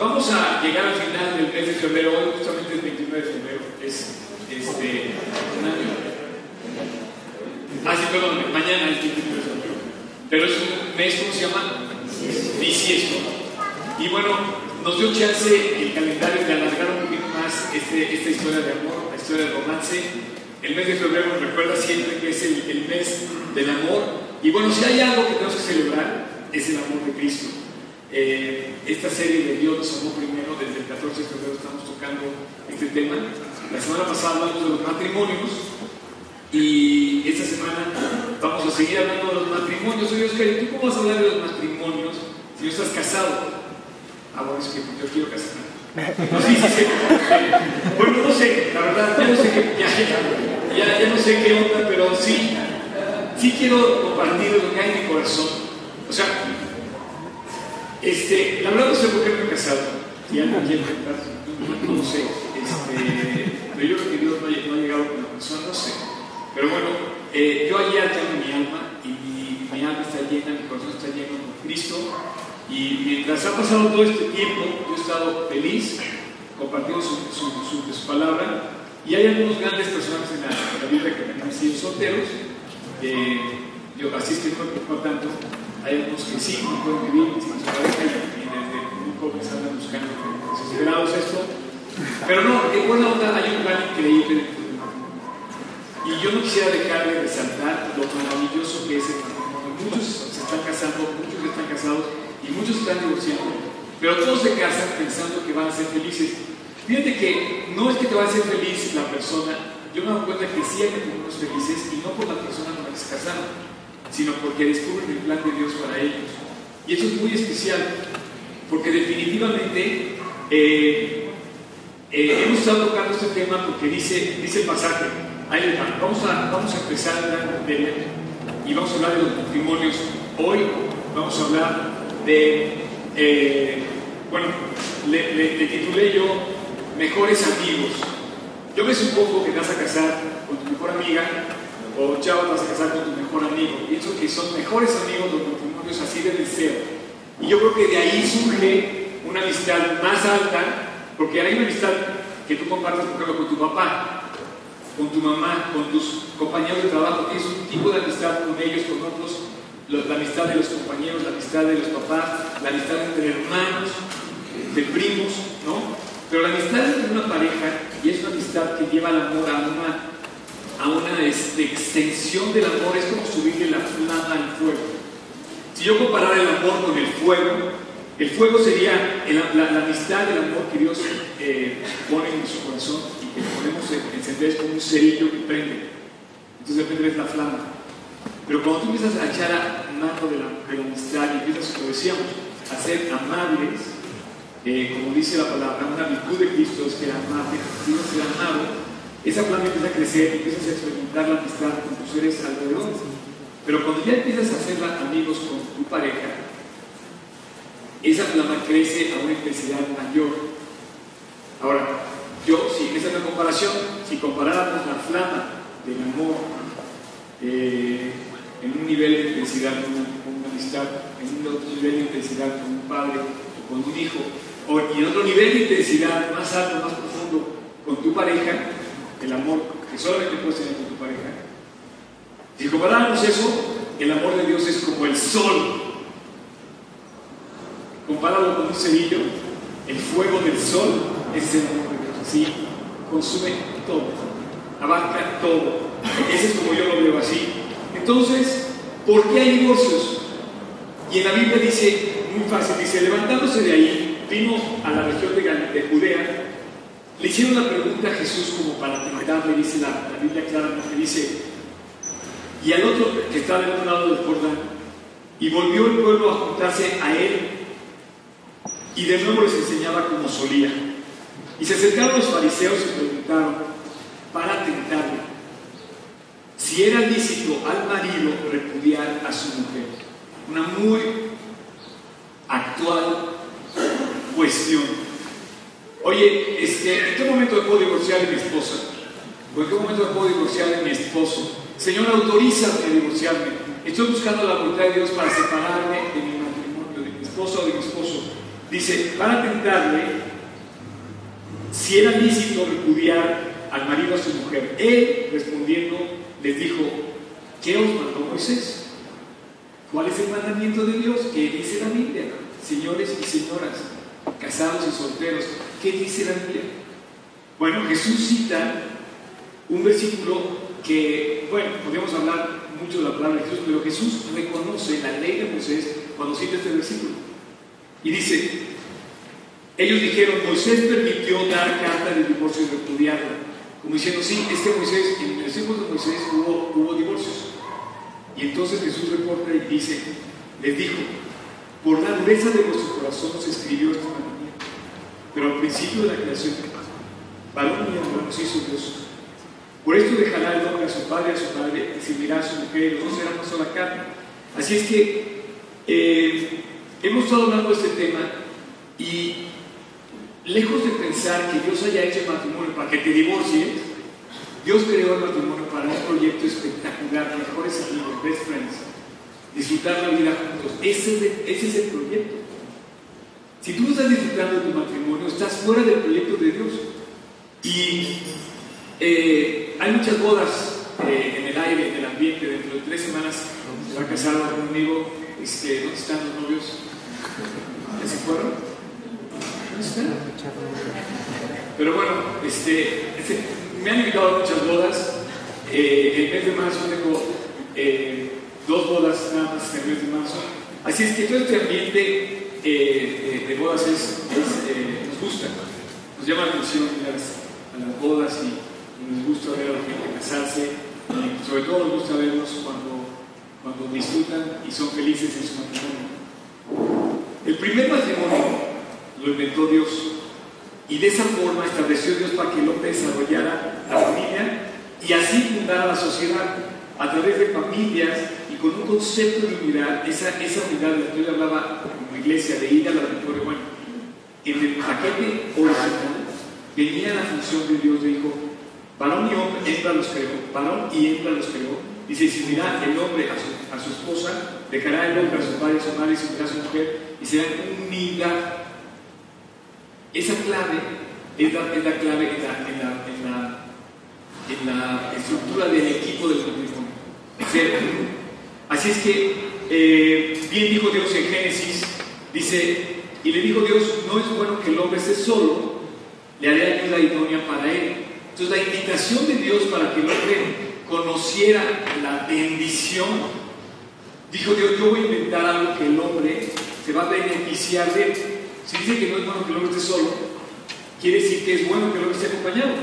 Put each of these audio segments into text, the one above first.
Vamos a llegar al final del mes de febrero, hoy justamente el 29 de febrero, es este, un año. Ah, sí, perdón, mañana es 29 de febrero. Pero es un mes, ¿cómo se llama? Bisiesto. Y bueno, nos dio chance el calendario de alargar un poquito más este, esta historia de amor, la historia del romance. El mes de febrero recuerda siempre que es el, el mes del amor. Y bueno, si hay algo que tenemos que celebrar, es el amor de Cristo. Eh, esta serie de Dios amó primero, desde el 14 de febrero estamos tocando este tema. La semana pasada hablamos de los matrimonios y esta semana vamos a seguir hablando de los matrimonios. Oye, Oscar, ¿y tú cómo vas a hablar de los matrimonios si no estás casado? Ah, bueno, es que yo quiero casarme. No, sí, sí, sí. Bueno, no sé, la verdad, ya no sé qué, ya, ya no sé qué onda, pero sí, sí quiero compartir lo que hay en mi corazón. O sea, este, la verdad no sé por qué me he casado. Ya no quiero no, lo sé. Este, pero yo creo que Dios no ha, no llegado con la persona, no sé. Pero bueno, eh, yo ayer tengo mi alma y mi, alma está llena, mi corazón está lleno con Cristo. Y mientras ha pasado todo este tiempo, yo he estado feliz compartiendo su, su, palabra. Y hay algunos grandes personajes en la, en Biblia que han sido solteros. Yo, así es que no por tanto. Hay algunos que sí, no pueden vivir sin su pareja y, desde muy jóvenes andan buscando desesperados esto. Pero no, en buena onda hay un plan increíble. Y yo no quisiera dejar de resaltar lo maravilloso que es el matrimonio. Muchos se están casando, muchos están casados y muchos están divorciando. Pero todos se casan pensando que van a ser felices. Fíjate que no es que te va a hacer feliz la persona, yo me doy cuenta que sí hay matrimonios felices y no por la persona con la que se casaron sino porque descubren el plan de Dios para ellos. Y eso es muy especial, porque definitivamente eh, eh, hemos estado tocando este tema porque dice, dice el pasaje, ahí les va, vamos a, vamos a empezar a hablar de y vamos a hablar de los matrimonios. Hoy vamos a hablar de, eh, bueno, le, le, titulé yo Mejores Amigos. Yo me supongo que te vas a casar con tu mejor amiga o chava vas a casar con tu mejor amigo. Pienso que son mejores amigos los matrimonios, así deben ser. Y yo creo que de ahí surge una amistad más alta, porque hay una amistad que tú compartes, por ejemplo, con tu papá, con tu mamá, con tus compañeros de trabajo. Tienes un tipo de amistad con ellos, con otros, la amistad de los compañeros, la amistad de los papás, la amistad entre hermanos, de primos, ¿no? Pero la amistad entre una pareja, y es una amistad que lleva el amor a una a una extensión del amor es como subirle la flama al fuego. Si yo comparara el amor con el fuego, el fuego sería la, amistad, el amor que Dios eh, pone en su corazón y que podemos encender como un cerillo que prende. Entonces de repente ves la flama. Pero cuando tú empiezas a echar a mano de la, amistad y empiezas, como decíamos, a ser amables, eh, como dice la palabra, una virtud de Cristo es que era amable, si no ser amado, esa flama empieza a crecer, empiezas a experimentar la amistad con tus seres alrededor. Pero cuando ya empiezas a hacer amigos con tu pareja, esa flama crece a una intensidad mayor. Ahora, yo, si esa es la comparación, si comparáramos la flama del amor eh, en un nivel de intensidad con una, con una, amistad, en un otro nivel de intensidad con un padre o con un hijo, o, y en otro nivel de intensidad más alto, más profundo con tu pareja, el amor que solamente puedes tener con tu pareja. Si comparáramos eso, el amor de Dios es como el sol. Compáralo con un cerillo, el fuego del sol es el amor de Dios. Así, consume todo, abarca todo. Ese es como yo lo veo así. Entonces, ¿por qué hay divorcios? Y en la Biblia dice, muy fácil, dice, levantándose de ahí, vino a la región de Judea le hicieron una pregunta a Jesús como para tentarle, dice la, la Biblia claramente, dice, y al otro que estaba del otro lado del Jordán, y volvió el pueblo a juntarse a él, y de nuevo les enseñaba como solía. Y se acercaron los fariseos y preguntaron, para tentarle, si era lícito al marido repudiar a su mujer. Una muy actual cuestión. Oye, este, ¿en qué momento me puedo divorciar de mi esposa? ¿O en qué momento me puedo divorciar de mi esposo? Señor, autorízame a divorciarme. Estoy buscando la voluntad de Dios para separarme de mi matrimonio, de mi esposa o de mi esposo. dice, para tentarle, si era lícito repudiar al marido a su mujer. Él, respondiendo, les dijo, ¿qué os mandó Moisés? ¿Cuál es el mandamiento de Dios? ¿Qué dice la Biblia? Señores y señoras, casados y solteros, ¿qué dice la Biblia? Bueno, Jesús cita un versículo que, bueno, podemos hablar mucho de la palabra de Jesús, pero Jesús reconoce la ley de Moisés cuando cita este versículo. Y dice, ellos dijeron, Moisés permitió dar carta de divorcio y repudiarla. Como diciendo, sí, es que Moisés, en el tiempos de Moisés hubo, hubo divorcios. Y entonces Jesús reporta y dice, les dijo, por la dureza de vuestro corazón se escribió esta mandamiento. Pero al principio de la creación, varón y hembra nos hizo Dios. Por esto dejará el hombre a su padre a su madre, y se a su mujer, y los dos serán una sola carne. Así es que eh, hemos estado hablando de este tema y lejos de pensar que Dios haya hecho el matrimonio para que te divorcies, Dios creó el matrimonio para un proyecto espectacular, mejores amigos, best friends, disfrutar la vida juntos. Ese es, el proyecto. Si tú no estás disfrutando de tu matrimonio, estás fuera del proyecto de Dios. Y eh, hay muchas bodas eh, en el aire, en el ambiente. Dentro de tres semanas se va a casar conmigo. Este, ¿Dónde están los novios? ¿Ya se fueron? ¿Dónde están? Pero bueno, este, este, me han invitado a muchas bodas. Eh, el mes de marzo tengo eh, dos bodas nada más en el mes de marzo. Así es que todo este ambiente eh, de bodas es, nos gusta, nos llama la atención a las bodas y, nos gusta ver a la gente casarse. Y sobre todo nos gusta verlos cuando, cuando disfrutan y son felices en su matrimonio. El primer matrimonio lo inventó Dios. Y de esa forma estableció Dios para que el hombre desarrollara la familia y así fundara la sociedad a través de familias y con un concepto de unidad, esa, esa unidad de la que yo hablaba iglesia, de ir a la victoria. Bueno, en el paquete original venía la función de Dios, dijo, varón y hombre, hembra los creó, varón y hembra los creó. Dice, si mira el hombre a su, a su esposa, dejará el hombre a su padre y su madre y se unirá a su mujer y serán unidad esa clave es la, clave en la, estructura del equipo del matrimonio. Así es que, eh, bien dijo Dios en Génesis, dice, y le dijo Dios, no es bueno que el hombre esté solo, le haré ayuda idónea para él. Entonces la invitación de Dios para que el hombre conociera la bendición, dijo Dios, yo voy a inventar algo que el hombre se va a beneficiar de si dice que no es bueno que el hombre esté solo, quiere decir que es bueno que el hombre esté acompañado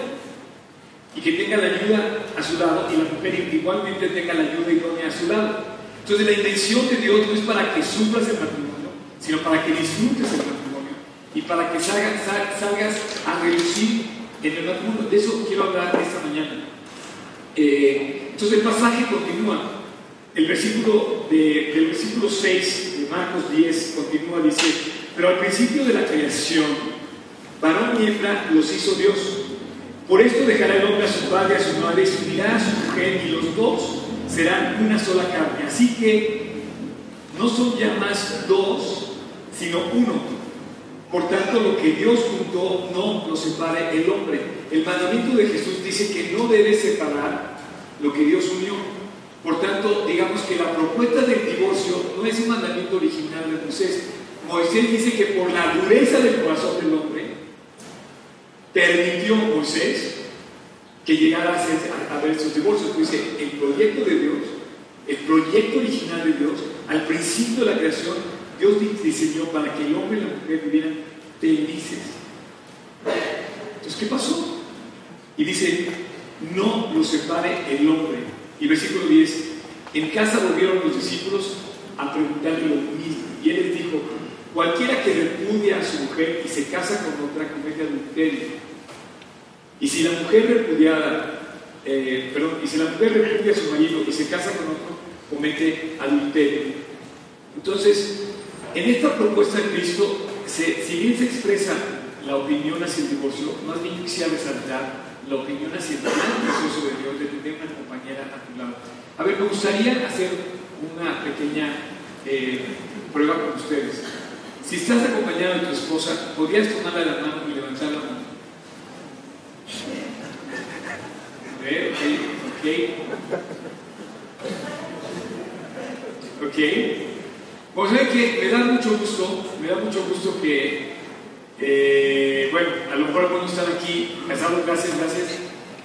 y que tenga la ayuda a su lado y la mujer igualmente tenga la ayuda idónea a su lado. Entonces la intención de Dios no es para que sufras el matrimonio, sino para que disfrutes el matrimonio y para que salgas, a reducir en el matrimonio. De eso quiero hablar esta mañana. Eh, entonces el pasaje continúa. El versículo, de, versículo 6 de Marcos 10 continúa, dice, pero al principio de la creación, varón y hembra los hizo Dios. Por esto dejará el hombre a su padre a su madre y unirá a su mujer y los dos serán una sola carne. Así que no son ya más dos, sino uno. Por tanto, lo que Dios juntó no lo separe el hombre. El mandamiento de Jesús dice que no debe separar lo que Dios unió. Por tanto, digamos que la propuesta del divorcio no es un mandamiento original de Moisés, Moisés dice que por la dureza del corazón del hombre, permitió Moisés que llegara a, ver esos divorcios. Dice, el proyecto de Dios, el proyecto original de Dios, al principio de la creación, Dios diseñó para que el hombre y la mujer vivieran felices. Entonces, ¿qué pasó? Y dice, no lo separe el hombre. Y versículo 10, en casa volvieron los discípulos a preguntarle lo mismo. Y él les dijo, Cualquiera que repudia a su mujer y se casa con otra comete adulterio. Y si la mujer repudiada, eh, perdón, y si la mujer repudia a su marido y se casa con otro, comete adulterio. Entonces, en esta propuesta de Cristo, si bien se expresa la opinión hacia el divorcio, más bien quisiera resaltar la opinión hacia el precioso de Dios de tener una compañera a tu lado. A ver, me gustaría hacer una pequeña eh, prueba con ustedes. Si estás acompañado de tu esposa, podrías tomarla la mano y levantar la mano. A ver, ok, ok. Ok. Pues ve que me da mucho gusto, me da mucho gusto que, eh, bueno, a lo mejor algunos están aquí casados, gracias, gracias.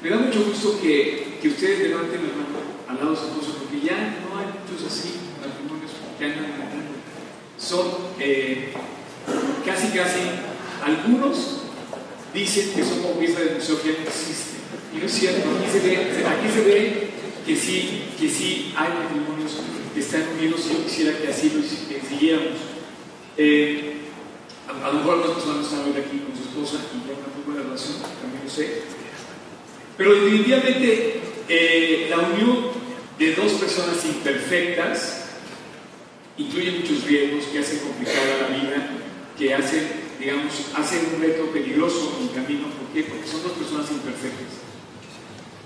Me da mucho gusto que, que ustedes levanten la mano al lado de su esposo, porque ya no hay muchos así, matrimonios que andan levantando. Son eh, casi, casi, algunos dicen que como pieza de museo que no existe. Y no es cierto, aquí se ve, aquí se ve que sí, que sí hay matrimonios están unidos y yo quisiera que así lo siguiéramos. Eh, a, a, lo mejor algunas personas están hoy aquí con su esposa y ya una muy buena relación, también lo sé. Pero definitivamente eh, la unión de dos personas imperfectas incluye muchos riesgos que hacen complicada la vida, que hacen, digamos, hacen un reto peligroso en el camino. ¿Por qué? Porque son dos personas imperfectas.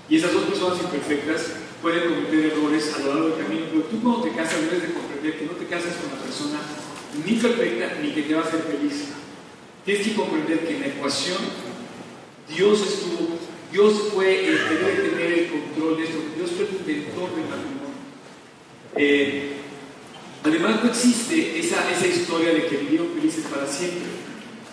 Y esas dos personas imperfectas pueden cometer errores a lo largo del camino, pero tú cuando te casas debes de comprender que no te casas con una persona ni perfecta ni que te va a hacer feliz. Tienes que comprender que en la ecuación Dios estuvo, Dios fue el que debe tener el control de esto, Dios fue el inventor del matrimonio. Eh, además no existe esa, esa historia de que vivieron felices para siempre.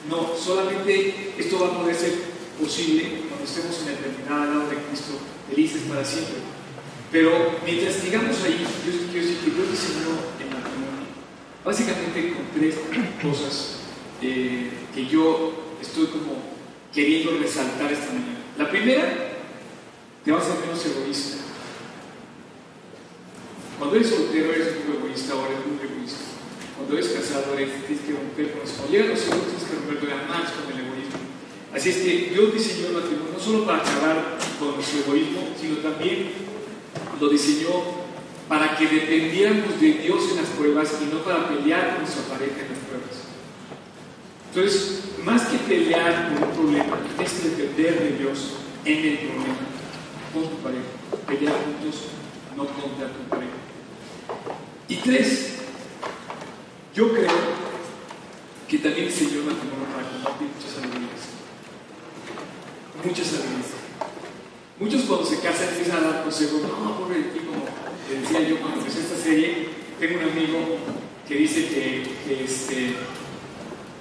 No, solamente esto va a poder ser posible cuando estemos en la eternidad al lado de Cristo, felices para siempre. Pero mientras sigamos ahí, yo quiero decir que Dios diseñó el matrimonio básicamente con tres cosas eh, que yo estoy como queriendo resaltar esta mañana. La primera, te vas a ser menos egoísta. Cuando eres soltero eres muy egoísta, ahora eres muy egoísta. Cuando eres casado eres, tienes que romper con eso. Cuando llegan los hijos tienes que romper todavía más con el egoísmo. Así es que Dios diseñó el matrimonio no solo para acabar con nuestro egoísmo, sino también lo diseñó para que dependiéramos de Dios en las pruebas y no para pelear con nuestra pareja en las pruebas. Entonces, más que pelear por un problema, que depender de Dios en el problema con tu pareja. Pelear juntos, no contra tu pareja. Y tres, yo creo que también el Señor matrimonio para compartir muchas alegrías. Muchas alegrías. Muchos cuando se casan empiezan a dar consejos, no, pobre de ti, como te decía yo cuando empecé esta serie, tengo un amigo que dice que, este,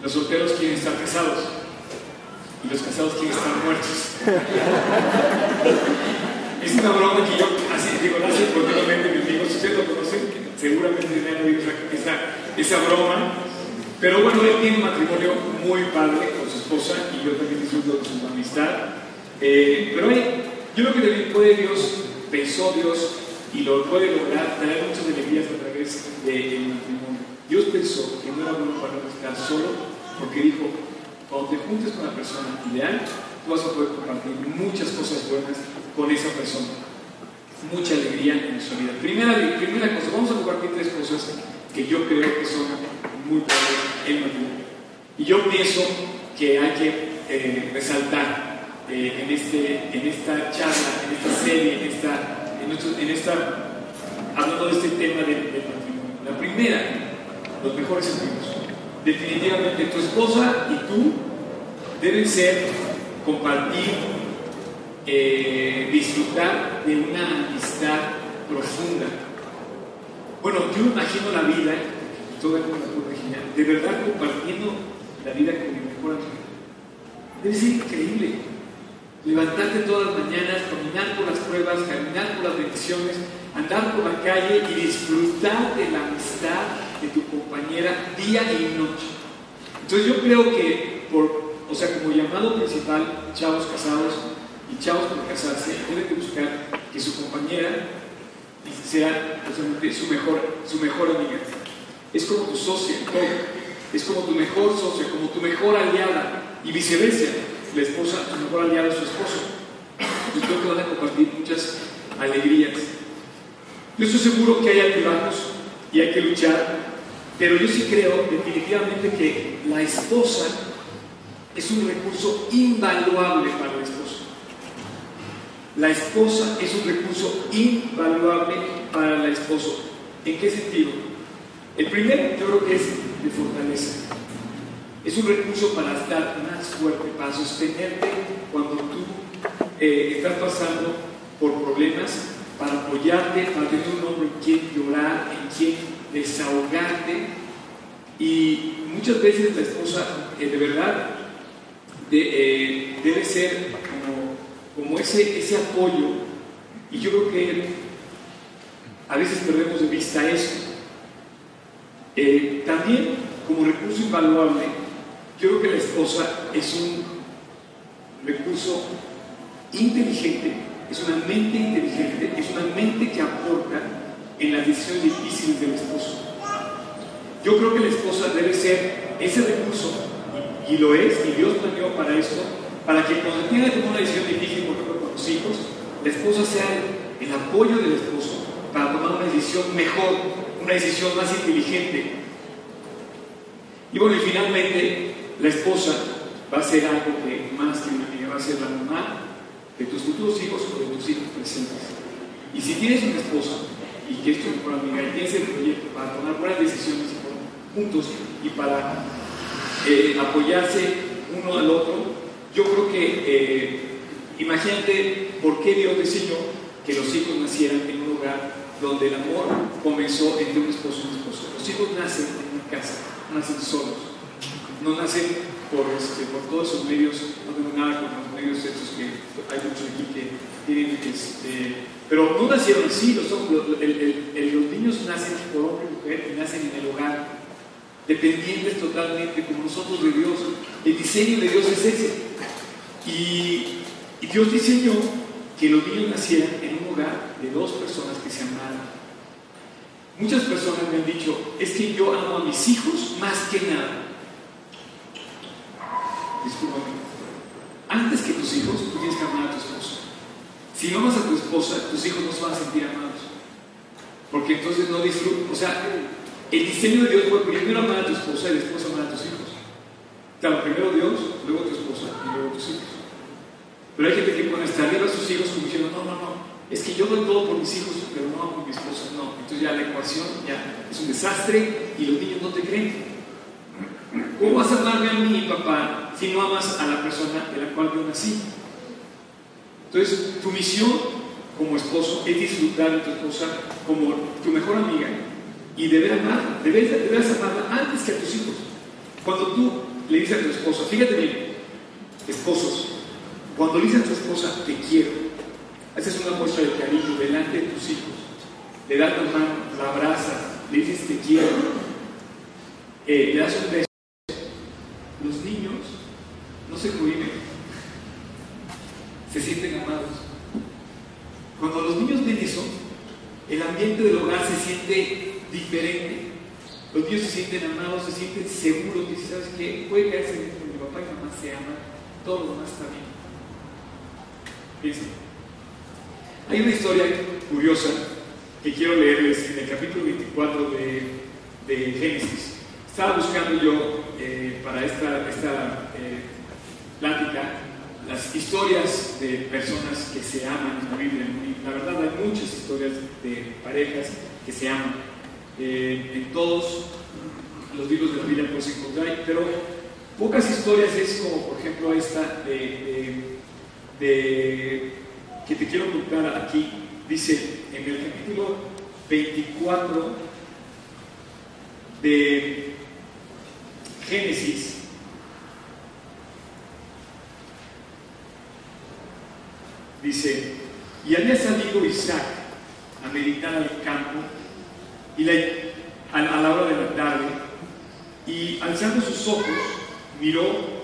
los solteros quieren estar casados y los casados quieren estar muertos. es una broma que yo así digo, la hace continuamente mis amigos, ustedes lo conocen, seguramente me han oído esa, esa broma. Pero bueno, él tiene un matrimonio muy padre con su esposa y yo también disfruto de su amistad. Eh, pero hay, yo creo que también puede Dios, pensó Dios y lo puede lograr, traer muchas alegrías a través del matrimonio. Dios pensó que no era bueno para estar solo porque dijo, cuando te juntes con la persona ideal, tú vas a poder compartir muchas cosas buenas con esa persona. Mucha alegría en su vida. Primera, primera cosa, vamos a compartir tres cosas que yo creo que son muy buenas en matrimonio. Y yo pienso que hay que eh, resaltar eh, en, este, en esta charla, en esta serie, en esta, en, esta hablando de este tema del, matrimonio. La primera, los mejores amigos definitivamente tu esposa y tú deben ser, compartir, eh, disfrutar de una amistad profunda. Bueno, yo imagino la vida, todo el mundo la de verdad compartiendo la vida con mi mejor amigo. Debe ser increíble. Levantarte todas las mañanas, caminar por las pruebas, caminar por las bendiciones, andar por la calle y disfrutar de la amistad de tu compañera día y noche. Entonces yo creo que, por, o sea, como llamado principal, chavos casados y chavos por casarse, deben de buscar que su compañera sea su mejor, su mejor amiga. Es como tu socia. Es como tu mejor socia, como tu mejor aliada. Y viceversa, la esposa, tu mejor aliada es su esposo. Y creo que van a compartir muchas alegrías. Yo estoy seguro que hay altibajos y hay que luchar, pero yo sí creo definitivamente que la esposa es un recurso invaluable para el esposo. La esposa es un recurso invaluable para el esposo. ¿En qué sentido? El primero yo creo que es de fortaleza. Es un recurso para estar más fuerte, para sostenerte cuando tú eh, estás pasando por problemas, para apoyarte, para tener un hombre en quien llorar, en quien desahogarte. Y muchas veces la esposa, eh, de verdad, eh, debe ser como, como ese, ese apoyo. Y yo creo que a veces perdemos de vista eso. también, como recurso invaluable, creo que la esposa es un recurso inteligente, es una mente inteligente, es una mente que aporta en las decisiones difíciles del esposo. Yo creo que la esposa debe ser ese recurso, y, lo es, y Dios planeó para esto, para que cuando tenga que tomar una decisión difícil, por ejemplo, con los hijos, la esposa sea el, el apoyo del esposo para tomar una decisión mejor, una decisión más inteligente. Y bueno, y finalmente, la esposa va a ser algo que más que una amiga, va a ser la mamá de tus futuros hijos o de tus hijos presentes. Y si tienes una esposa y que es tu mejor amiga y tienes el proyecto para tomar buenas decisiones juntos y para eh, apoyarse uno al otro, yo creo que eh, imagínate por qué Dios diseñó que los hijos nacieran en un lugar donde el amor comenzó entre un esposo y un esposo. Los hijos nacen en una casa, nacen solos no nacen por, este, todos esos medios, no tengo nada con los medios estos que hay muchos aquí que tienen, este, pero no nacieron así, los niños nacen por hombre y mujer y nacen en el hogar, dependientes totalmente como nosotros de Dios. El diseño de Dios es ese. Y, y Dios diseñó que los niños nacieran en un hogar de dos personas que se amaran. Muchas personas me han dicho, es que yo amo a mis hijos más que nada discúlpame, antes que tus hijos, tú tienes que amar a tu esposo. Si amas a tu esposa, tus hijos no se van a sentir amados. Porque entonces no disfrutan. O sea, el diseño de Dios fue primero amar a tu esposa y después amar a tus hijos. Claro, primero Dios, luego tu esposa y luego tus hijos. Pero hay gente que pone hasta arriba a sus hijos como diciendo, no, no, no, es que yo doy todo por mis hijos, pero no por mi esposa, no. Entonces ya la ecuación ya es un desastre y los niños no te creen. ¿Cómo vas a amarme a mí, papá, si no amas a la persona de la cual yo nací? Entonces, tu misión como esposo es disfrutar de tu esposa como tu mejor amiga y deber amarla, debes, debes amarla antes que a tus hijos. Cuando tú le dices a tu esposa, fíjate bien, esposos, cuando le dices a tu esposa, te quiero, haces una muestra de cariño delante de tus hijos, le das la mano, la abrazas, le dices te quiero, eh, le das un beso los niños no se cohiben, se sienten amados. Cuando los niños ven eso, ambiente del hogar se siente diferente. Los niños se sienten amados, se sienten seguros, dicen, ¿sabes qué? Puede caerse dentro, mi papá y mamá se aman, todo lo demás está bien. Piensen. Hay una historia curiosa que quiero leerles en el capítulo 24 de, de Génesis. Estaba buscando yo eh, para esta, esta eh, plática las historias de personas que se aman en la Biblia. La verdad hay muchas historias de parejas que se aman. Eh, en todos los libros de la Biblia puedes encontrar, pero pocas historias es como por ejemplo esta de, de que te quiero contar aquí. Dice en el capítulo 24 de Génesis, dice, y había salido Isaac a meditar al campo y a, la hora de la tarde, y alzando sus ojos, miró,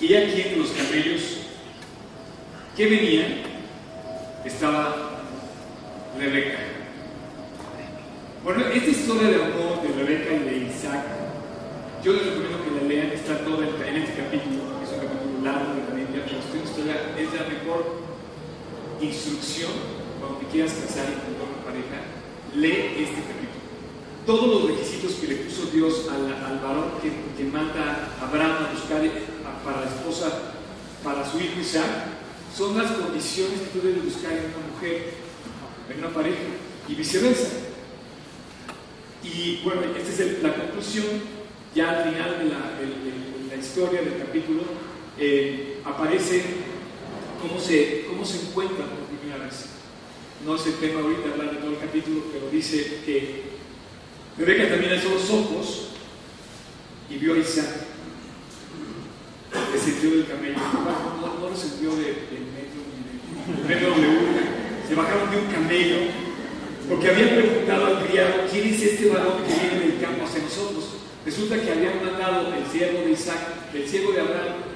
y aquí en los camellos que venían estaba Rebeca. Bueno, esta historia de amor de Rebeca y de Isaac yo les recomiendo que la lean, está todo en, este capítulo, es un capítulo largo de la Biblia, pero esta historia es la mejor instrucción cuando te quieras casar y con una pareja, lee este capítulo. Todos los requisitos que le puso Dios al, al varón que, que, manda a Abraham a buscar para la esposa, para su hijo Isaac, son las condiciones que tú debes buscar en una mujer, en una pareja, y viceversa. Y bueno, esta es la conclusión ya al final de la, historia del capítulo, eh, aparece cómo se, cómo se encuentran por primera vez. No es el tema ahorita hablar de todo el capítulo, pero dice que Rebeca también alzó los ojos y vio a Isaac. Le sintió del camello. No, no lo sintió de, metro ni de, de W. Se bajaron de un camello porque habían preguntado al criado, ¿quién es este varón que viene del campo hacia nosotros? Resulta que habían mandado el siervo de Isaac, el siervo de Abraham,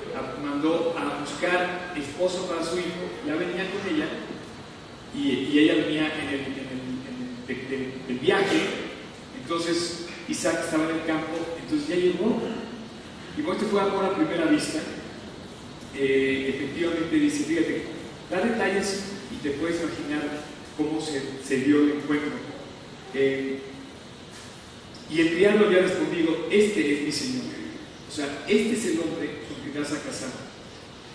mandó a buscar esposo para su hijo, ya venía con ella, y, ella venía en el, viaje, entonces Isaac estaba en el campo, entonces ya llegó, y cuando este fue amor a primera vista, eh, efectivamente dice, fíjate, da detalles y te puedes imaginar cómo se, dio el encuentro. Eh, y el criado había respondido, este es mi Señor. O sea, este es el hombre que vas a casar.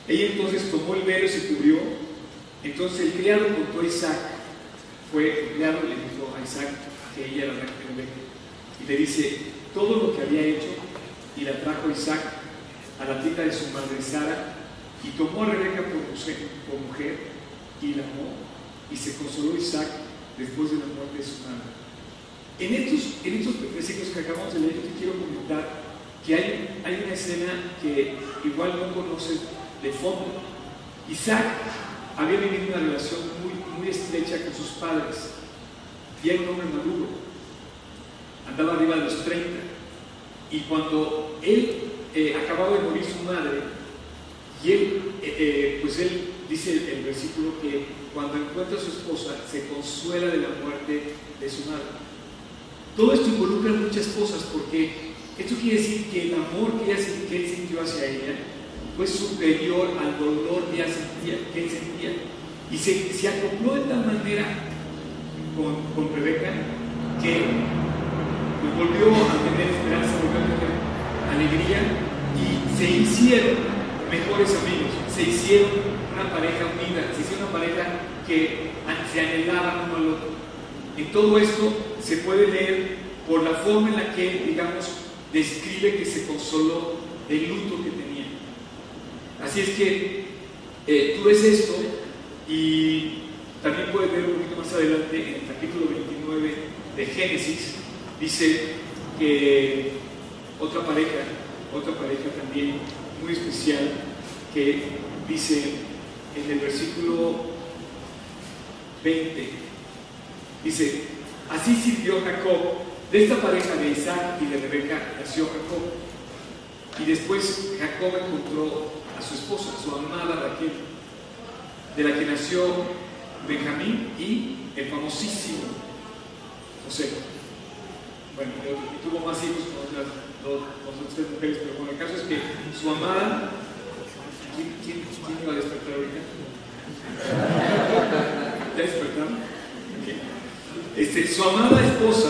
Ella entonces tomó el velo y se cubrió. Entonces el criado contó a Isaac, fue el criado le dijo a Isaac que ella era la Rebeca. Y le dice todo lo que había hecho y la trajo Isaac a la tienda de su madre Sara y tomó a Rebeca por mujer, por mujer y la amó y se consoló Isaac después de la muerte de su madre. En estos, en estos versículos que acabamos de leer, yo te quiero comentar que hay, hay una escena que igual no conoces de fondo. Isaac había vivido una relación muy, muy estrecha con sus padres y era un hombre maduro. Andaba arriba de los 30. Y cuando él eh, acababa de morir su madre, y él, eh, eh, pues él dice el versículo que cuando encuentra a su esposa se consuela de la muerte de su madre. Todo esto involucra muchas cosas porque esto quiere decir que el amor que, él sintió hacia ella fue superior al dolor que, sentía, que él sentía. Y se, se acopló de tal manera con, con Rebeca que volvió a tener esperanza, alegría y se hicieron mejores amigos, se hicieron una pareja unida, se hicieron una pareja que se anhelaba uno al otro. En todo esto se puede leer por la forma en la que, digamos, describe que se consoló del luto que tenía. Así es que eh, tú ves esto y también puedes ver un poquito más adelante en el capítulo 29 de Génesis, dice que otra pareja, otra pareja también muy especial que dice en el versículo 20, dice, así sirvió Jacob, de esta pareja de Isaac y de Rebeca nació Jacob. Y después Jacob encontró a su esposa, su amada Raquel, de la que nació Benjamín y el famosísimo José. Bueno, tuvo más hijos con otras dos, tres mujeres, pero bueno, el caso es que su amada, ¿quién, quién, quién iba a despertar ahorita? ¿Ya despertaron? Este, su amada esposa,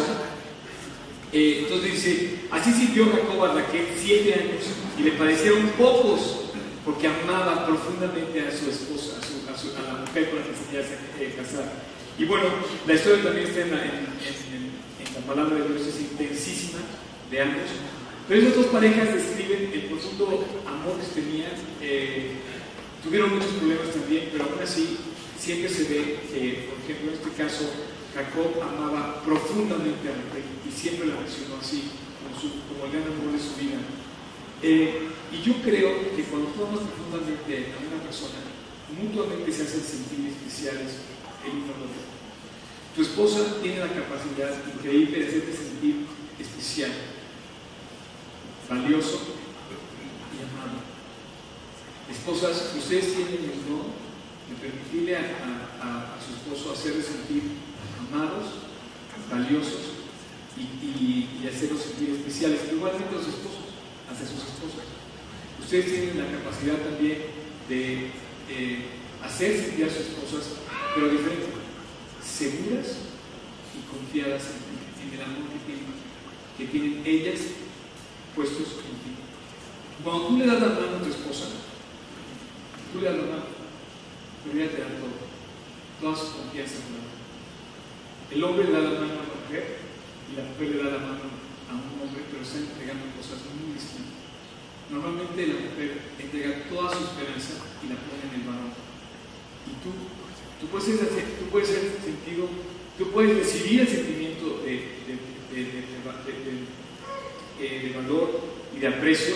eh, entonces dice, así sirvió Jacob a Raquel siete años y le parecieron pocos porque amaba profundamente a su esposa, a, la mujer con la que se quería eh, casar. Y bueno, la historia también está en la, en, en la palabra de Dios, es intensísima de ambos. Pero esas dos parejas describen el profundo amor que tenían. Eh, tuvieron muchos problemas también, pero aún así siempre se ve que, por ejemplo, en este caso, Jacob amaba profundamente a Raquel y siempre la mencionó así, como, su, el gran amor de su vida. Eh, y yo creo que cuando tú amas profundamente a una persona, mutuamente se hacen sentir especiales el uno al otro. Tu esposa tiene la capacidad increíble de hacerte sentir especial valioso y amado. Esposas, ustedes tienen el don de permitirle a, su esposo hacerle sentir amados, valiosos y, hacerlos sentir especiales, igualmente los esposos, hacia sus esposas. Ustedes tienen la capacidad también de eh, hacer sentir a sus esposas, pero diferente, seguras y confiadas en, en el amor que tienen, que tienen ellas puestos en ti. Cuando tú le das la mano a tu esposa, tú le das la mano, pero ella te da todo, toda su confianza en la El hombre le da la mano a la mujer y la mujer le da la mano a un hombre, pero están entregando cosas muy distintas. Normalmente la mujer entrega toda su esperanza y la pone en el varón. Y tú, tú puedes ser, sentido, tú puedes recibir el sentimiento de, de, valor y de aprecio,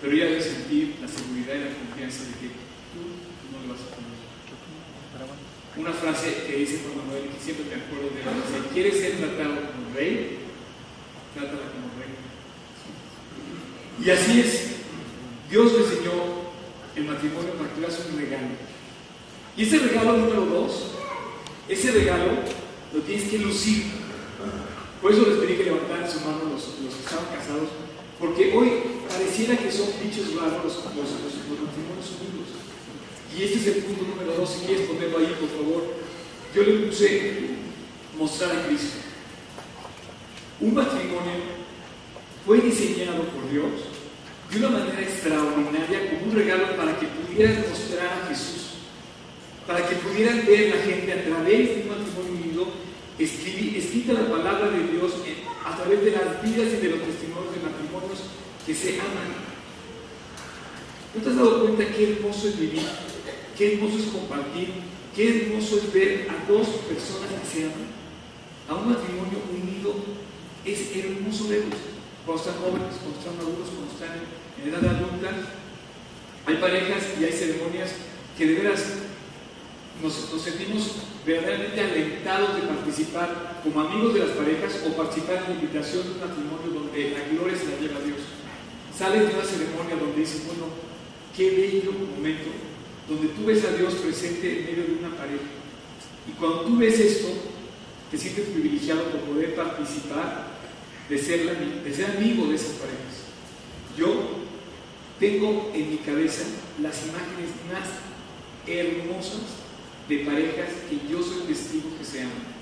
pero ya debes sentir la seguridad y la confianza de que tú no le vas a poner. Una frase que dice Juan Manuel, que siempre me acuerdo de él, dice, ¿quieres ser tratado como rey? Trátala como rey. Y así es, Dios diseñó el matrimonio para que hagas un regalo. Y ese regalo número dos, ese regalo lo tienes que lucir. Por eso les pedí que levantaran su mano los, los que estaban casados, porque hoy pareciera que son bichos raros los, los, matrimonios unidos. Y este es el punto número dos, si quieres ponerlo ahí, por favor. Yo le puse mostrar a Cristo. Un matrimonio fue diseñado por Dios de una manera extraordinaria como un regalo para que pudieran mostrar a Jesús, para que pudieran ver la gente a través de un matrimonio unido, escrita la palabra de Dios a través de las vidas y de los testimonios de matrimonios que se aman. ¿No te has dado cuenta qué hermoso es vivir? Qué hermoso es compartir, qué hermoso es ver a dos personas que se aman. A un matrimonio unido es hermoso verlos. Cuando están jóvenes, cuando están maduros, cuando están en edad adulta, hay parejas y hay ceremonias que de veras nos, sentimos verdaderamente alentados de participar como amigos de las parejas o participar en la invitación de un matrimonio donde la gloria se la lleva a Dios. Sales de una ceremonia donde dices, bueno, qué bello momento, donde tú ves a Dios presente en medio de una pareja. Y cuando tú ves esto, te sientes privilegiado por poder participar de ser, amigo de esas parejas. Yo tengo en mi cabeza las imágenes más hermosas de parejas que yo soy testigo que se aman.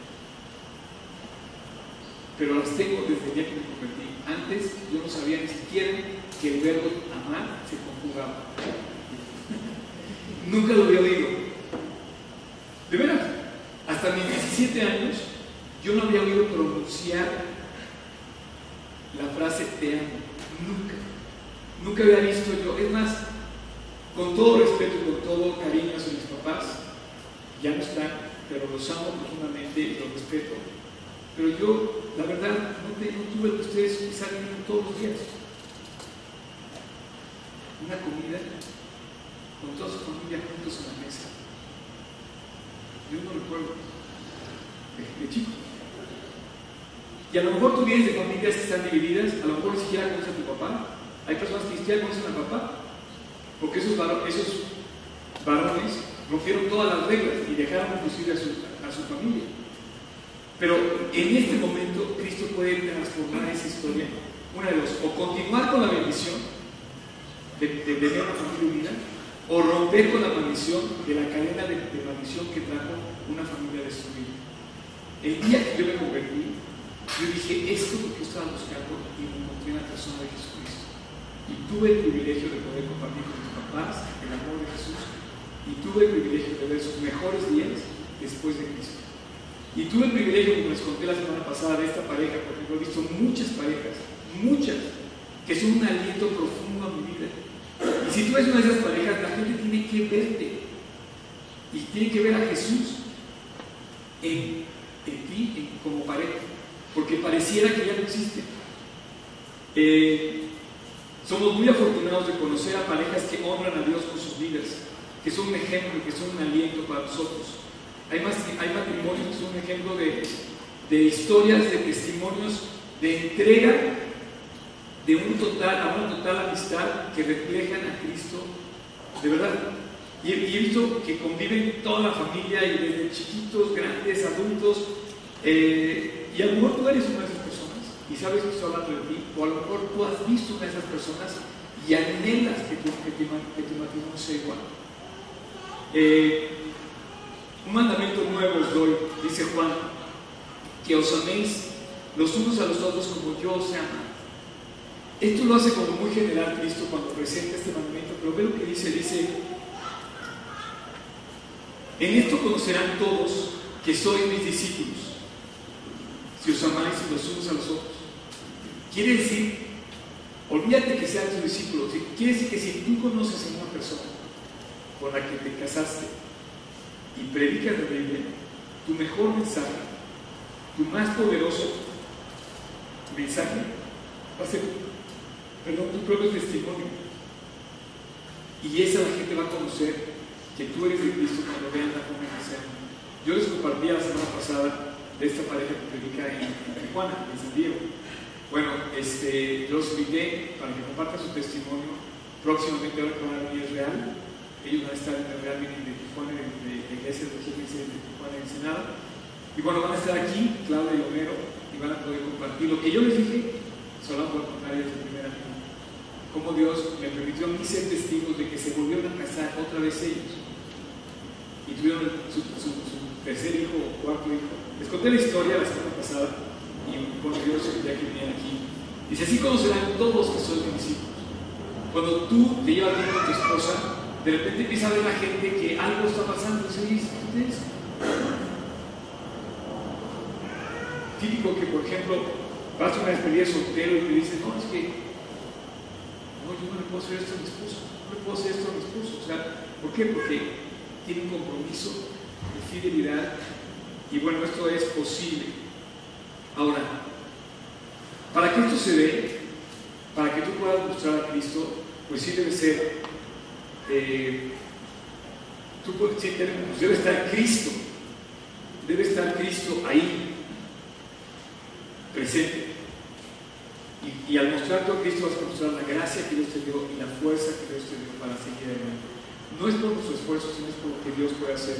Pero las tengo desde el día que me convertí. Antes yo no sabía ni siquiera que el verbo amar se conjugaba. Nunca lo había oído. De veras, hasta mis 17 años yo no había oído pronunciar la frase te amo. Nunca. Nunca había visto yo, es más, con todo respeto y con todo cariño hacia mis papás, ya no están, pero los amo profundamente y los respeto. Pero yo, la verdad, no, tuve que ustedes quizás todos los días. Una comida con toda su familia juntos en la mesa. Yo no recuerdo de, de chico. Y a lo mejor tú vienes de familias que están divididas, a lo mejor ni siquiera conoces a tu papá, hay personas que ya conocen a papá, porque esos, varones rompieron todas las reglas y dejaron inclusive a su, familia. Pero en este momento Cristo puede transformar esa historia, una de dos, o continuar con la bendición de, tener una familia unida, o romper con la maldición de la cadena de, maldición que trajo una familia destruida. El día que yo me convertí, yo dije, esto es lo que yo estaba buscando y me encontré en la persona de Jesús. Y tuve el privilegio de poder compartir con mis papás el amor de Jesús. Y tuve el privilegio de ver sus mejores días después de Cristo. Y tuve el privilegio, como les conté la semana pasada, de esta pareja, porque he visto muchas parejas, muchas, que son un aliento profundo a mi vida. Si tú eres una de esas parejas, la gente tiene que verte. Y tiene que ver a Jesús en, ti como pareja. Porque pareciera que ya no existe. Eh, somos muy afortunados de conocer a parejas que honran a Dios con sus vidas, que son un ejemplo que son un aliento para nosotros. Hay, más, hay matrimonios que son un ejemplo de historias, de testimonios, de entrega de un total, a una total amistad que reflejan a Cristo de verdad. Y, he visto que conviven toda la familia y desde chiquitos, grandes, adultos. Eh, y a lo mejor tú eres una de y sabes que estoy hablando de ti, o a lo mejor tú has visto una de esas personas y anhelas que tu, que matrimonio sea igual. Eh, un mandamiento nuevo os doy, dice Juan, que os améis los unos a los otros como yo os amo. Esto lo hace como muy general Cristo cuando presenta este mandamiento, pero ve que dice, dice, en esto conocerán todos que sois mis discípulos, si os amáis los unos a los otros. Quiere decir Olvídate que sean tus discípulos. Quiere decir que si tú conoces a una persona con la que te casaste y predicas la Biblia, tu mejor mensaje, tu más poderoso mensaje va a ser, perdón, tu propio testimonio. Y esa la gente va a conocer que tú eres de Cristo cuando vean la forma que. Yo les compartí la semana pasada de esta pareja que predica en, Tijuana, en San Diego. Bueno, este, los invité para que compartan su testimonio. Próximamente ahora que van a venir Real, ellos van a estar en el Real Meeting de Tijuana, de, de, de Iglesia de de Tijuana en Senado. Y bueno, van a estar aquí, Claudia y Homero, y van a poder compartir lo que yo les dije, solo por contar ellos de primera mano. Cómo Dios me permitió a mí ser testigos de que se volvieron a casar otra vez ellos. Y tuvieron su, tercer hijo o cuarto hijo les conté la historia la semana pasada y con Dios ya que venían aquí. Dice, así conocerán todos que son mis hijos. Cuando tú te llevas bien con tu esposa, de repente empieza a ver la gente que algo está pasando. Dice, ¿ustedes? Típico que, por ejemplo, vas a una despedida soltero y te dicen, no, es que yo no le puedo hacer esto a mi esposo, no le puedo hacer esto a mi esposo. O sea, ¿por qué? Porque tiene un compromiso de fidelidad y bueno, esto es posible. Ahora, para que esto se dé, para que tú puedas mostrar a Cristo, pues sí debe ser, eh, tú puedes, sí, debe estar Cristo, debe estar Cristo ahí, presente. Al mostrar a Cristo vas a mostrar la gracia que Dios te dio y la fuerza que Dios te dio para seguir adelante. No es por nuestro esfuerzo, sino es por lo que Dios puede hacer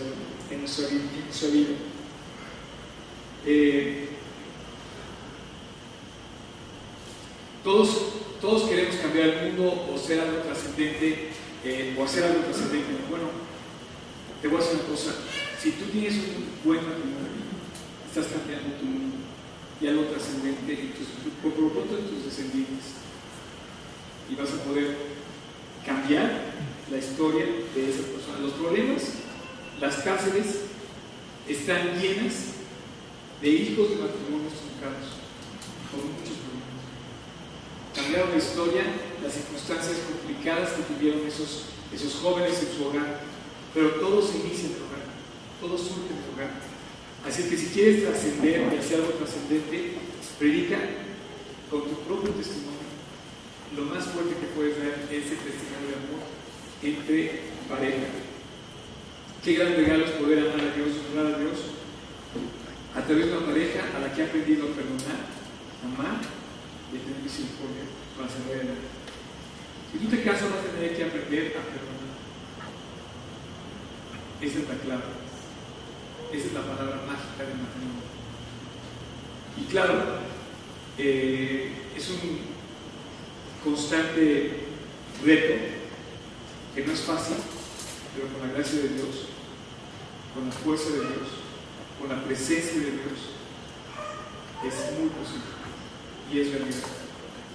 en nuestra vida. Eh, todos, todos queremos cambiar el mundo o ser algo trascendente eh, o hacer algo trascendente. Bueno, te voy a decir una cosa. Si tú tienes un buen matrimonio, estás cambiando tu mundo y algo trascendente en tus, por lo pronto en tus descendientes. Y vas a poder cambiar la historia de esa persona. Los problemas, las cárceles están llenas de hijos de matrimonios truncados, con muchos problemas. Cambiaron la historia, las circunstancias complicadas que tuvieron esos, esos jóvenes en su hogar, pero todo se inicia en el hogar, todo surge en el hogar. Así que si quieres trascender y hacer algo trascendente, predica con tu propio testimonio. Lo más fuerte que puedes dar es el testimonio de amor entre pareja. Qué gran regalo es poder amar a Dios, honrar a Dios a través de una pareja a la que ha aprendido a perdonar, amar y a tener misericordia para salir adelante. Si tú te casas, vas a tener que aprender a perdonar. Esa es la clave. Esa es la palabra mágica del matrimonio. Y claro, eh, es un constante reto que no es fácil, pero con la gracia de Dios, con la fuerza de Dios, con la presencia de Dios, es muy posible y es realidad.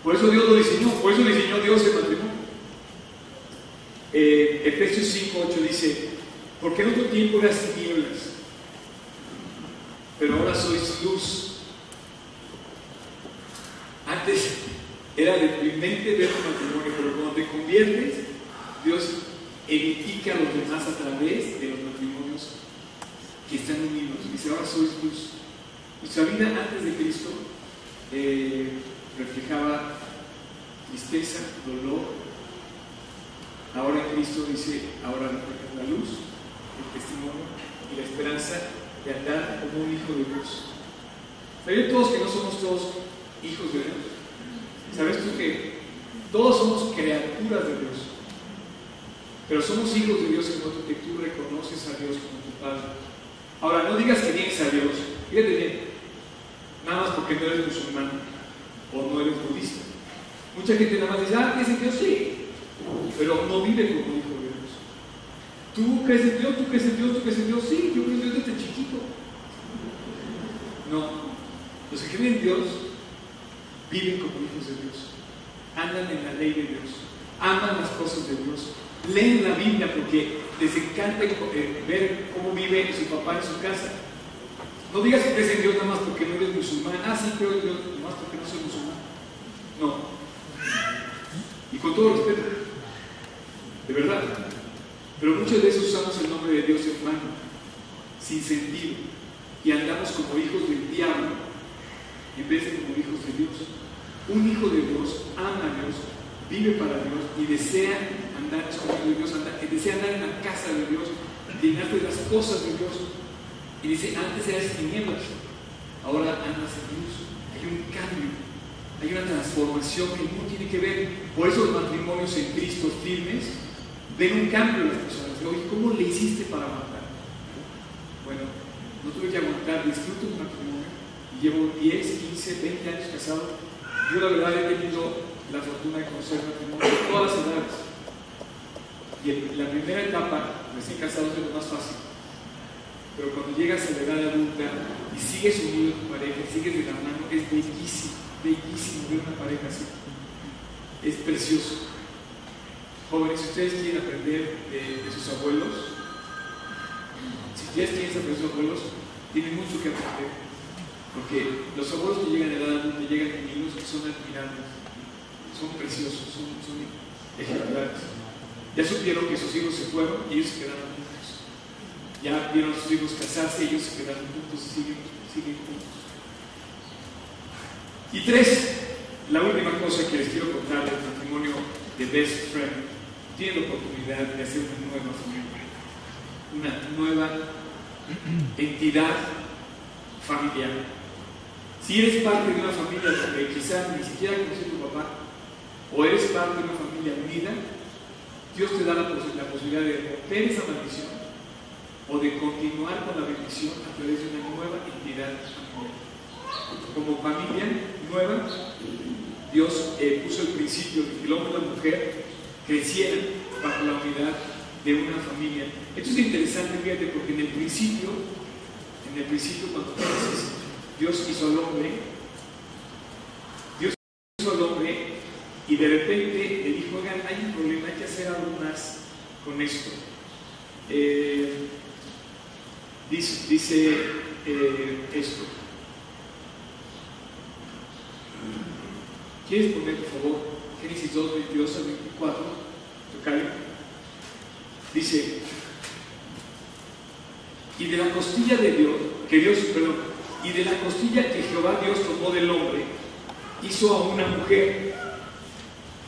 Por eso Dios lo diseñó, por eso diseñó Dios el matrimonio. Eh, Efesios 5, 8 dice, porque en otro tiempo eras tinieblas, pero ahora sois luz. Antes era deprimente ver tu matrimonio, pero cuando te conviertes, Dios edifica a los demás a través de los matrimonios que están unidos. Dice, ahora sois luz. Nuestra vida antes de Cristo eh, reflejaba tristeza, dolor. Ahora Cristo dice, ahora refleja la luz, el testimonio y la esperanza de andar como un hijo de Dios. Pero todos que no somos todos hijos de Dios. ¿Sabes tú que todos somos criaturas de Dios? Pero somos hijos de Dios en cuanto que tú reconoces a Dios como tu Padre. Ahora, no digas que tienes a Dios, fíjate bien, nada más porque no eres musulmán o no eres budista. Mucha gente nada más dice, ah, ¿crees en Dios? Sí, pero no vive como hijo de Dios. ¿Tú crees en Dios? ¿Tú crees en Dios? ¿Tú crees en Dios? Sí, yo creo en Dios No, los que creen en Dios viven como hijos de Dios, andan en la ley de Dios, aman las cosas de Dios, leen la Biblia porque les encanta eh, ver cómo vive su papá en su casa. No digas que crees en Dios nada más porque no eres musulmán. Ah, sí, creo en Dios nada más porque no soy musulmán. No. Y con todo respeto, de verdad. Pero muchas veces usamos el nombre de Dios en vano, sin sentido, y andamos como hijos del diablo en vez de como hijos de Dios. Un hijo de Dios ama a Dios, vive para Dios y desea andar escondido de Dios, desea andar en la casa de Dios, llenarte de las cosas de Dios. Y dice, antes eras tinieblas, ahora andas en luz. Hay un cambio, hay una transformación que no tiene que ver. Por eso los matrimonios en Cristo firmes ven un cambio en las personas. Oye, ¿cómo le hiciste para aguantar? Bueno, no tuve que aguantar, disfruto un matrimonio y llevo 10, 15, 20 años casado. Yo la verdad he tenido la fortuna de conocer matrimonio todas las edades. Y la primera etapa, recién casado, es lo más fácil. Pero cuando llegas a la edad adulta y sigues unido a tu pareja, sigues de la mano, es bellísimo, bellísimo ver una pareja así. Es precioso. Jóvenes, si ustedes quieren aprender de, sus abuelos, quieren aprender de sus abuelos, tienen mucho que aprender. Porque los abuelos que llegan a edad adulta, llegan con niños que son admirables, son preciosos, son, son ejemplares. Ya supieron que sus hijos se fueron y ellos se quedaron ya vieron a sus hijos casarse, ellos se quedaron juntos y siguen, siguen juntos. Y tres, la última cosa que les quiero contar del matrimonio de Best Friend, tiene la oportunidad de hacer una nueva familia, una nueva entidad familiar. Si eres parte de una familia donde quizás ni siquiera conoces a tu papá, o eres parte de una familia unida, Dios te da la, posibilidad de romper esa maldición o de continuar con la bendición a través de una nueva entidad Como familia nueva, Dios eh, puso el principio de que el hombre y la mujer crecieran bajo la unidad de una familia. Esto es interesante, fíjate, porque en el principio, en el principio cuando Dios hizo al hombre, Dios hizo al hombre y de repente le dijo, oigan, hay un problema, hay que hacer algo más con esto. Eh, dice, eh, esto. ¿Quieres poner, por favor, Génesis 2, 22 al 24? Dice, y de la costilla de Dios, que Dios, y de la costilla que Jehová Dios tomó del hombre, hizo a una mujer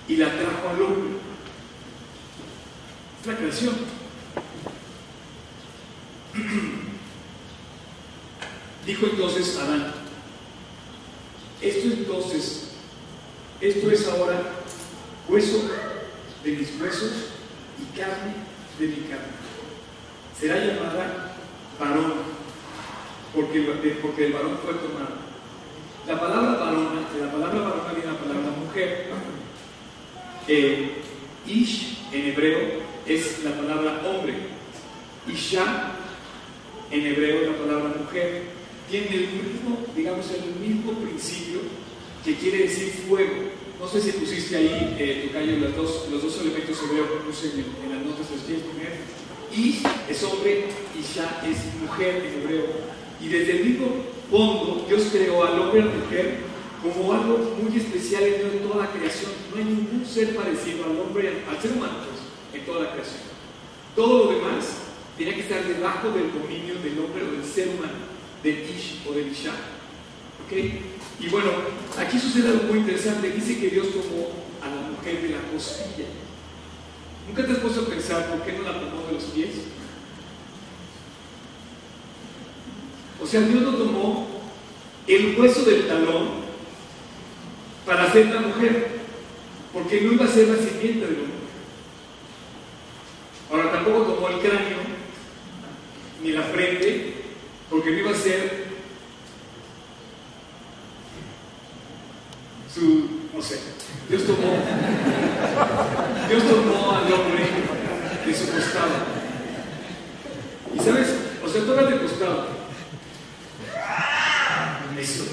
y la trajo al hombre. Es la creación. Dijo entonces Adán, esto entonces, esto es ahora hueso de mis huesos y carne de mi carne. Será llamada varón, porque, porque el varón fue tomado. La palabra varona, la palabra varona viene la palabra mujer. Eh, ish en hebreo es la palabra hombre. Isha en hebreo es la palabra mujer tiene el mismo, digamos, el mismo principio que quiere decir fuego. No sé si pusiste ahí, eh, Tocayo, los dos, los dos elementos hebreos que puse en, las notas, los quieres poner. Y es hombre ya es mujer en hebreo. Y desde el mismo fondo, Dios creó al hombre y a la mujer como algo muy especial en toda la creación. No hay ningún ser parecido al hombre, al ser humano, pues, en toda la creación. Todo lo demás tiene que estar debajo del dominio del hombre o del ser humano del Ish o del Isha. ¿Ok? Y bueno, aquí sucede algo muy interesante. Dice que Dios tomó a la mujer de la costilla. ¿Nunca te has puesto a pensar por qué no la tomó de los pies? O sea, Dios no tomó el hueso del talón para hacer la mujer, porque no iba a ser la sirvienta del hombre. Ahora tampoco tomó el cráneo, ni la frente, porque no iba a ser su, no sé, Dios tomó, Dios tomó al hombre de su costado. Y sabes, o sea, tú hablas de costado. Eso,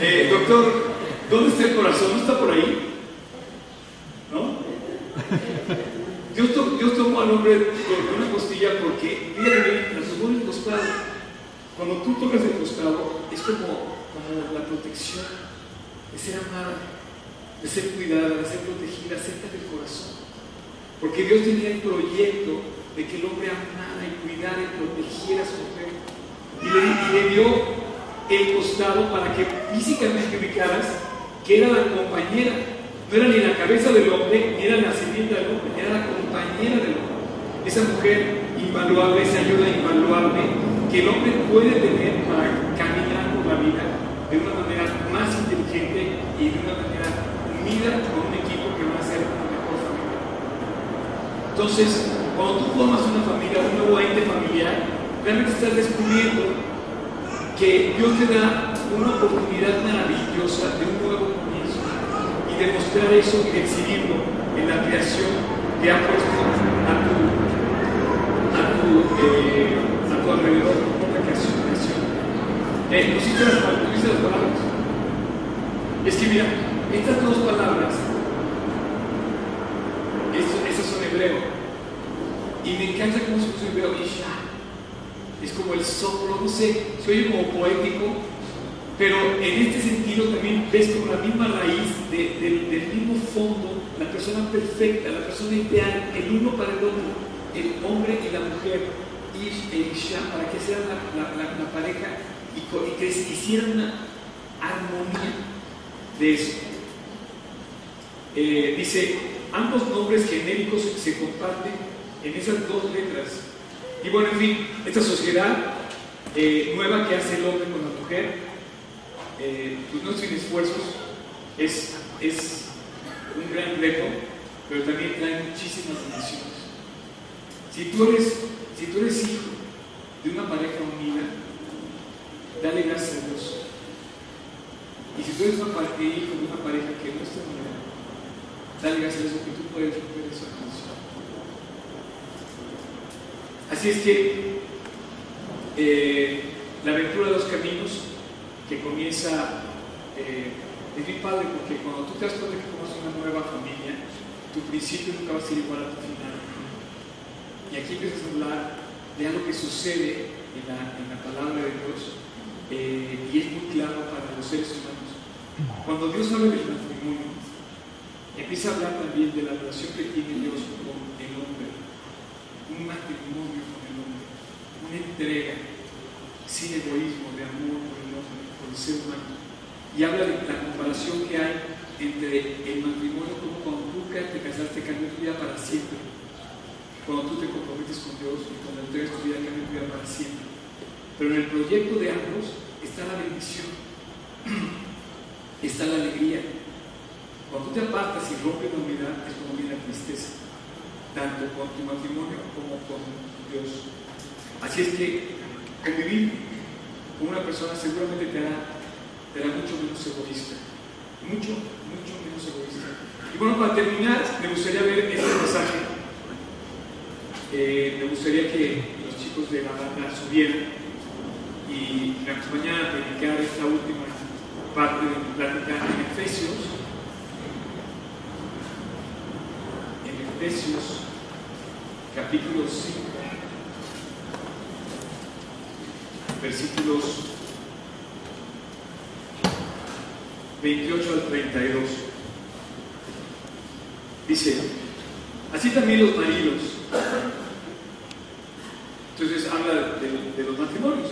eh, doctor, ¿dónde está el corazón? ¿No está por ahí? Dios, tomó al hombre con una costilla porque, fíjate bien, nos tomó el costado. Cuando tú tocas el costado, es como, como la protección, de ser amada, de ser cuidada, de ser protegida cerca del corazón. Porque Dios tenía el proyecto de que el hombre amara y cuidara y protegiera a su mujer. Y le, y le dio el costado para que físicamente ubicaras que era la compañera. No era ni la cabeza del hombre, ni era la sirvienta del hombre, era la compañera del hombre. Esa mujer invaluable, esa ayuda invaluable que el hombre puede tener para caminar por la vida de una manera más inteligente y de una manera unida con un equipo que va a ser una mejor familia. Entonces, cuando tú formas una familia, un nuevo ente familiar, realmente estás descubriendo que Dios te da una oportunidad maravillosa de un nuevo comienzo y demostrar eso y exhibirlo en la creación que ha puesto a tu, a tu, eh, a tu alrededor, la creación. Eh, ¿Pusiste las, palabras? Es que mira, estas dos palabras, esas son hebreo. Y me encanta cómo se puso hebreo, Isha. Es como el soplo, no sé, soy como poético, pero en este sentido también ves como la misma raíz de, de, del mismo fondo, la persona perfecta, la persona ideal, el uno para el otro, el hombre y la mujer, Ish e Isha, para que sean la, pareja y, y, que hicieran una armonía de eso. Eh, dice, ambos nombres genéricos se comparten en esas dos letras. Y bueno, en fin, esta sociedad eh, nueva que hace el hombre con la mujer, eh, pues no sin esfuerzos, es, es un gran reto, pero también trae muchísimas bendiciones. Si tú eres, si tú eres hijo de una pareja unida, dale gracias a Dios. Y si tú eres una hijo de una pareja que no está unida, dale gracias a Dios que tú puedes romper esa relación. Así es que eh, la aventura de los caminos que comienza eh, es muy padre porque cuando tú te das cuenta que conoces una nueva familia, tu principio nunca va a ser igual a tu final. Y aquí empiezas a hablar de algo que sucede en la, en la palabra de Dios eh, y es muy claro para los seres humanos. Cuando Dios habla del matrimonio, empieza a hablar también de la relación que tiene Dios con el hombre, un matrimonio con el hombre, una entrega sin egoísmo, de amor por el hombre, el ser humano. Y habla de la comparación que hay entre el matrimonio como cuando tú te casaste cambia tu vida para siempre. Cuando tú te comprometes con Dios y cuando entregas tu vida cambia tu vida para siempre. Pero en el proyecto de ambos está la bendición, está la alegría. Cuando tú te apartas y rompes la unidad es como viene tristeza, tanto con tu matrimonio como con Dios. Así es que convivir con una persona seguramente te hará, te hará mucho menos egoísta. Mucho, mucho menos egoísta. Y bueno, para terminar, me gustaría ver este mensaje. Eh, me gustaría que los chicos de la banda subieran y me acompañaran a predicar esta última parte de mi plática en Efesios. En Efesios, capítulo 5 versículos 28 al 32. Dice, así también los maridos. Entonces habla de, los matrimonios.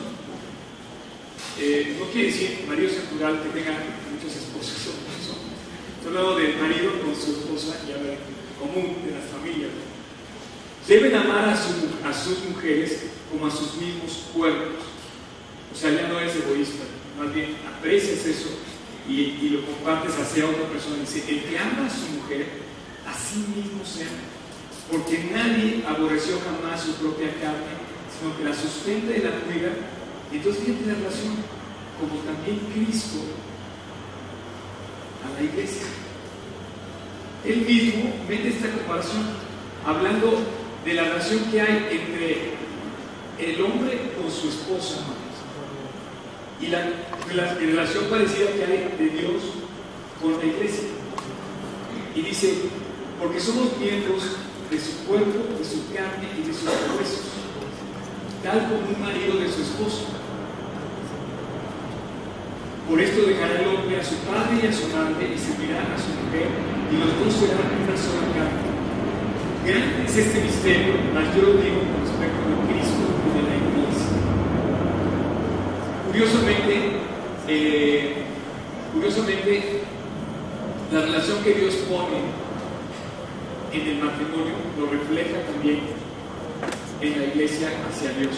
Eh, no quiere decir marido es que tenga muchas esposas. Estoy hablando del marido con su esposa y habla común de las familias. Deben amar a sus mujeres como a sus mismos cuerpos. O sea, ya no eres egoísta, más bien aprecias eso y, lo compartes hacia otra persona. Dice, el que ama a su mujer, a sí mismo se ama. Porque nadie aborreció jamás su propia carne, sino que la sustenta y la cuida. Y entonces tiene la relación, como también Cristo a la iglesia. Él mismo mete esta comparación, hablando de la relación que hay entre el hombre con su esposa y la, la, relación parecida que hay de Dios con la iglesia. Y dice, porque somos miembros de su cuerpo, de su carne y de sus huesos, tal como un marido de su esposa. Por esto dejará el hombre a su padre y a su madre y servirá a su mujer y los dos serán una sola carne. Grande es este misterio, mas yo lo digo con respecto de Cristo y de la iglesia. Curiosamente, eh, curiosamente, la relación que Dios pone en el matrimonio lo refleja también en la iglesia hacia Dios.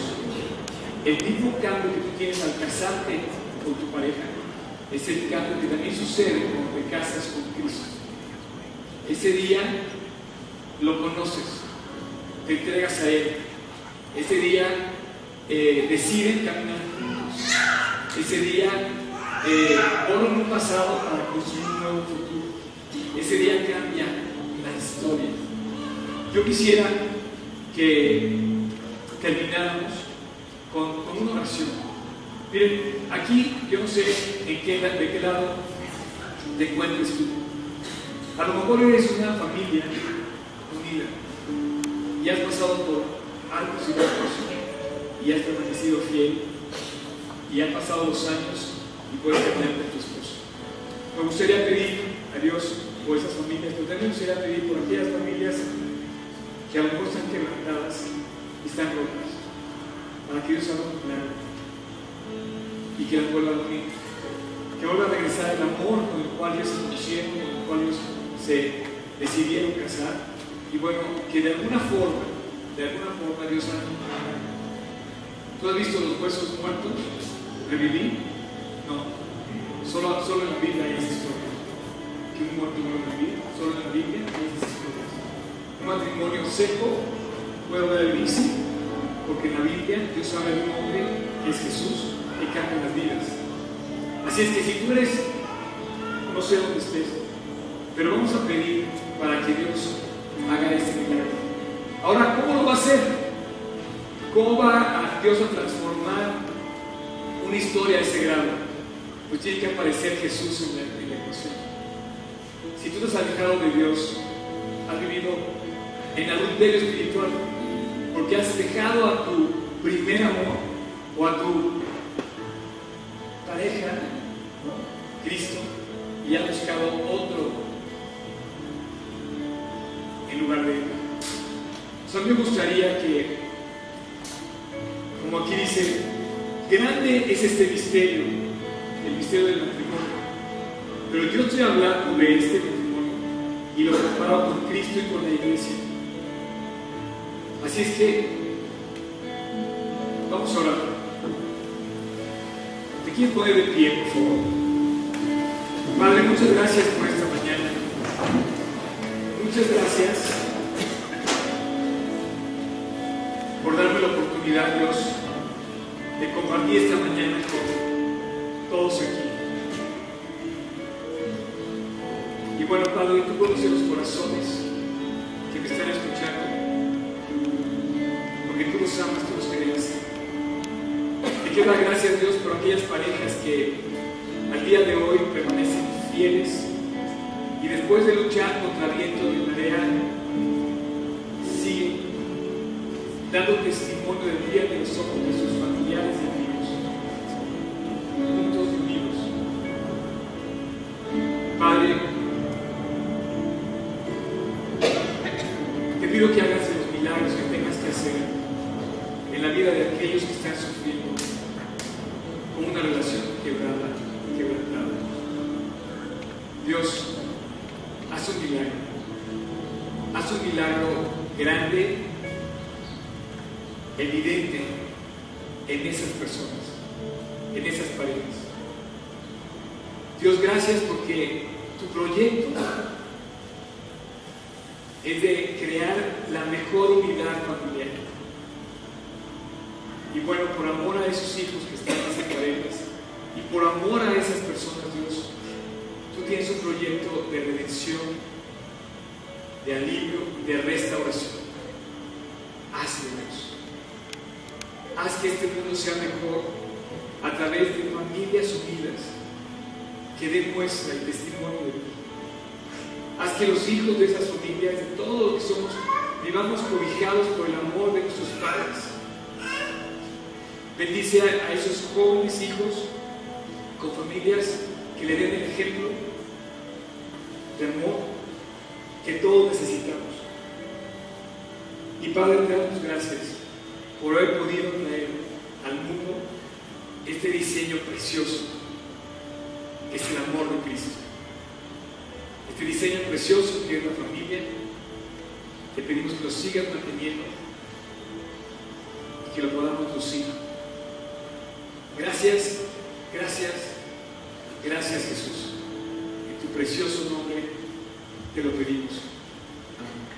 El mismo cambio que tú tienes al casarte con tu pareja es el cambio que también sucede cuando te casas con Cristo. Ese día lo conoces, te entregas a Él. Ese día eh, deciden caminar. Ese día eh, ponen un pasado para construir un nuevo futuro. Ese día cambia la historia. Yo quisiera que termináramos con, una oración. Miren, aquí yo no sé en qué, de qué lado te encuentres tú. A lo mejor eres una familia unida y has pasado por altos y y has permanecido fiel y han pasado los años y puedes tener con tu esposo. Me gustaría pedir a Dios por esas familias, pero también me gustaría pedir por aquellas familias que a lo mejor están quebrantadas y están rotas, para que Dios haga un plan y que las vuelva a unir, que vuelva a regresar el amor con el cual ellos se conocieron, con el cual ellos se decidieron casar, y bueno, que de alguna forma, de alguna forma Dios haga un plan. ¿Tú has visto los huesos muertos revivir? No, solo, solo en la Biblia hay esa historia. Que un a vivir, solo en la Biblia hay esas historias. Un matrimonio seco puede vivir, sí, porque en la Biblia Dios habla de un hombre que es Jesús que cambia las vidas. Así es que si tú eres, no sé dónde estés, pero vamos a pedir para que Dios haga este milagro. Ahora, ¿cómo lo va a hacer? ¿Cómo va a Dios a transformar una historia de ese grado? Pues tiene que aparecer Jesús en la, en la ecuación. Si tú te has alejado de Dios, has vivido en adulterio espiritual, porque has dejado a tu primer amor o a tu pareja. Cristo, y has buscado otro en lugar de él. O sea, me gustaría que, grande es este misterio, el misterio del matrimonio, pero yo estoy hablando de este matrimonio y lo comparo con Cristo y con la iglesia. Así es que vamos a orar. ¿Te quieres poner de pie, por favor? Padre, muchas gracias por esta mañana. Muchas gracias por darme la oportunidad, Dios, de compartir esta mañana con todos aquí. Y bueno, Padre, tú conoces los corazones que me están escuchando porque tú los amas, tú los querías. Te quiero dar gracias, Dios, por aquellas parejas que al día de hoy permanecen fieles y después de luchar contra viento y marea, siguen dando testimonio del día de los ojos de sus de aquellos que están sufriendo con una relación quebrada, quebrantada. Dios, haz un milagro. Haz un milagro grande, evidente en esas personas, en esas parejas. Dios, gracias porque tu proyecto es de crear la mejor unidad familiar. Por amor a esos hijos que están en esas parejas y por amor a esas personas, Dios, tú tienes un proyecto de redención, de alivio, de restauración. Hazlo, Dios. Haz que este mundo sea mejor a través de familias unidas que demuestra el testimonio de Dios. Haz que los hijos de esas familias, de todos los que somos, vivamos cobijados por el amor de nuestros padres. Bendice a, esos jóvenes hijos con familias que le den el ejemplo de amor que todos necesitamos. Y Padre, te damos gracias por haber podido traer al mundo este diseño precioso, que es el amor de Cristo. Este diseño precioso que es la familia, te pedimos que lo sigas manteniendo y que lo podamos lucir. Gracias, gracias, gracias Jesús. En tu precioso nombre te lo pedimos. Fluye